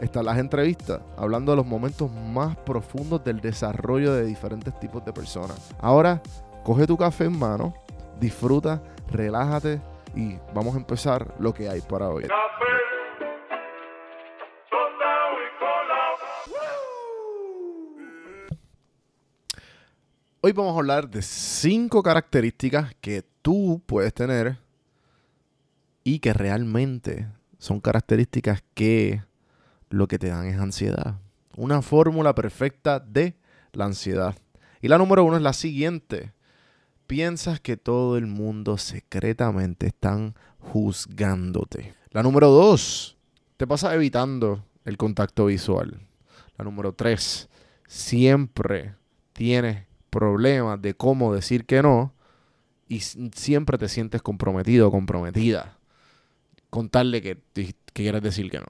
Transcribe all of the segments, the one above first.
están las entrevistas, hablando de los momentos más profundos del desarrollo de diferentes tipos de personas. Ahora, coge tu café en mano, disfruta, relájate y vamos a empezar lo que hay para hoy. Hoy vamos a hablar de cinco características que tú puedes tener y que realmente son características que lo que te dan es ansiedad. Una fórmula perfecta de la ansiedad. Y la número uno es la siguiente. Piensas que todo el mundo secretamente están juzgándote. La número dos, te pasas evitando el contacto visual. La número tres, siempre tienes problemas de cómo decir que no y siempre te sientes comprometido o comprometida. Contarle que, que quieres decir que no.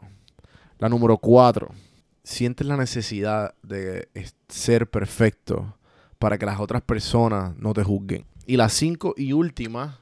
La número cuatro, sientes la necesidad de ser perfecto para que las otras personas no te juzguen. Y la cinco y última,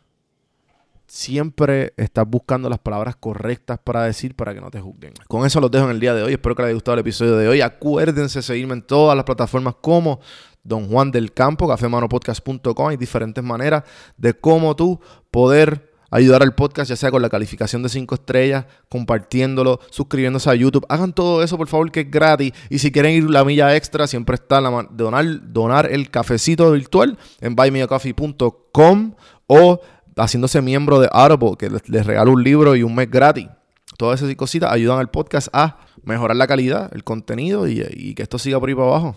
siempre estás buscando las palabras correctas para decir para que no te juzguen. Con eso los dejo en el día de hoy. Espero que les haya gustado el episodio de hoy. Acuérdense de seguirme en todas las plataformas como Don Juan del Campo, cafemanopodcast.com. Hay diferentes maneras de cómo tú poder ayudar al podcast, ya sea con la calificación de 5 estrellas, compartiéndolo, suscribiéndose a YouTube. Hagan todo eso, por favor, que es gratis. Y si quieren ir la milla extra, siempre está la donar, donar el cafecito virtual en buymeacoffee.com o haciéndose miembro de Audible, que les, les regalo un libro y un mes gratis. Todas esas cositas ayudan al podcast a mejorar la calidad, el contenido y, que esto siga por ahí para abajo.